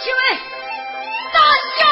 七位，大家。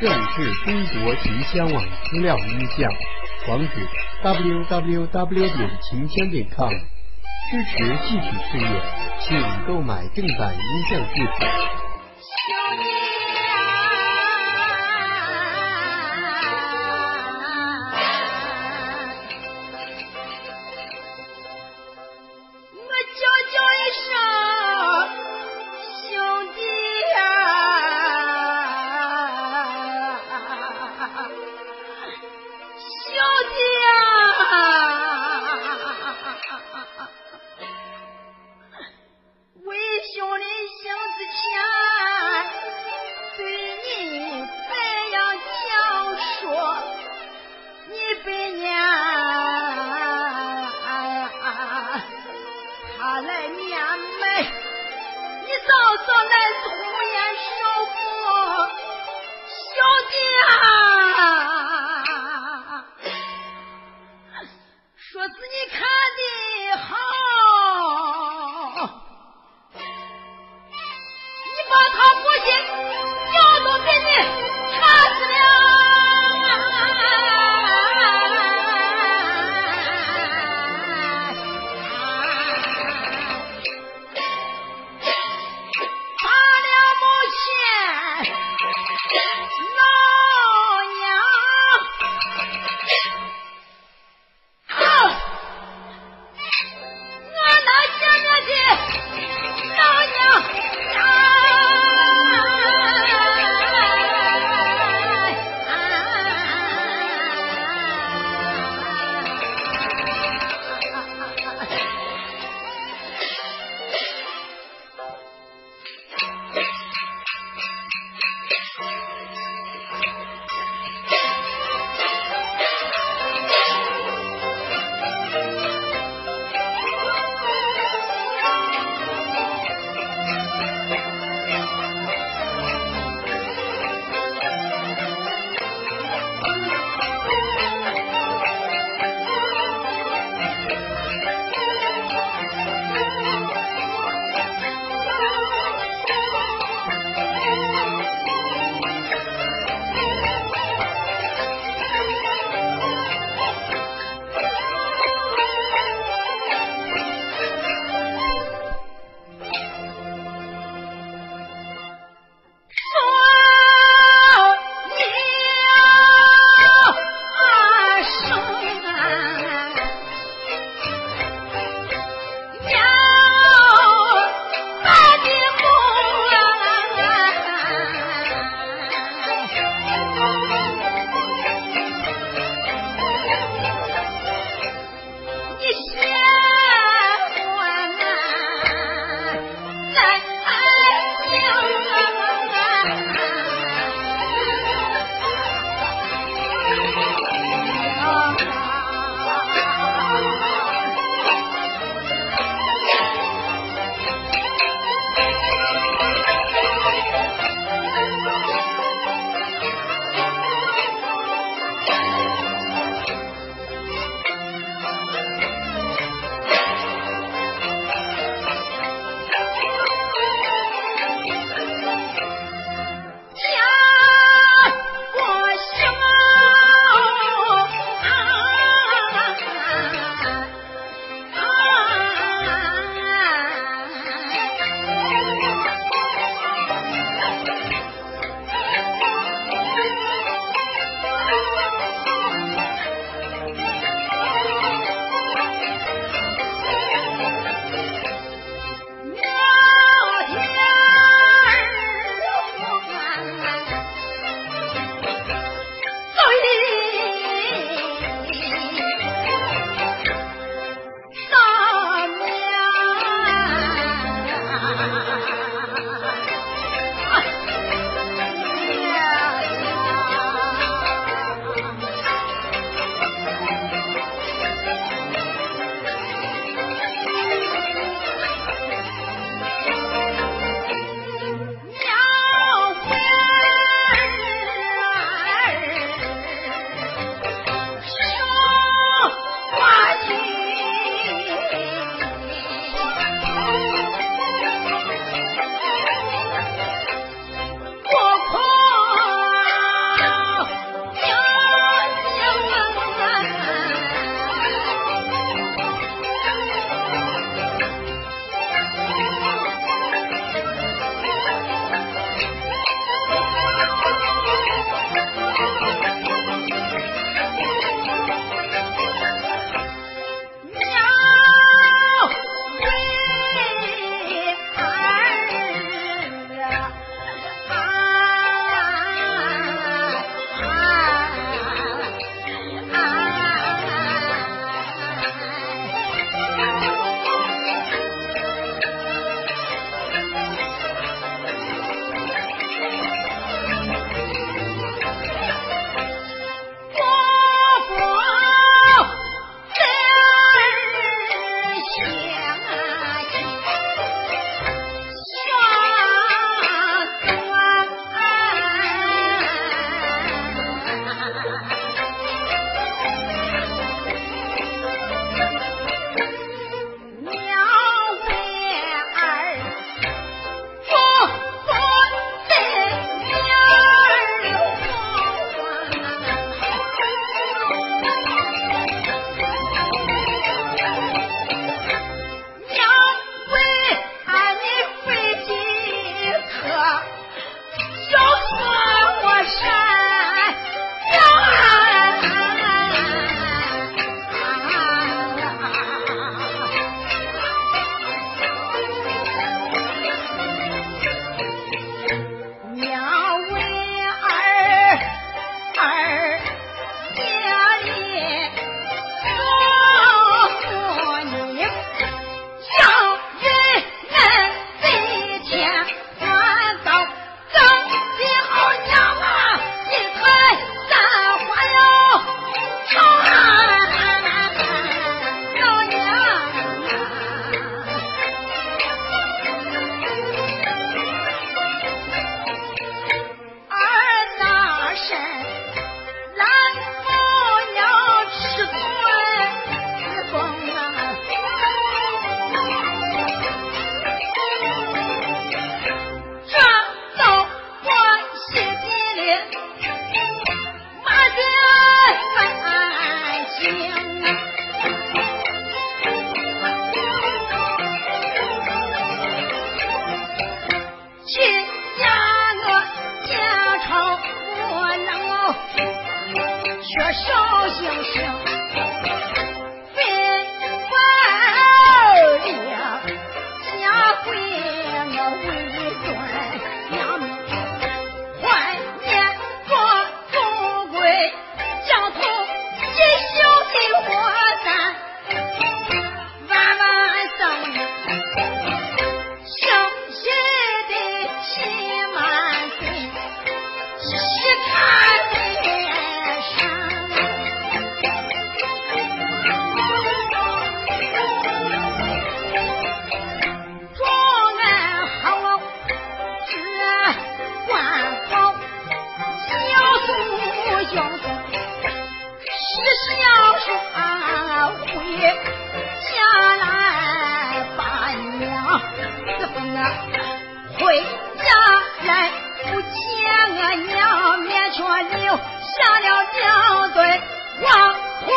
盛世中国秦腔网资料音像，网址 www 点秦腔点 com，支持戏曲事业，请购买正版音像制品。叫叫一声。你早早来送。烧星星子丰啊回家来不见我娘面却留下了两对黄红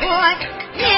我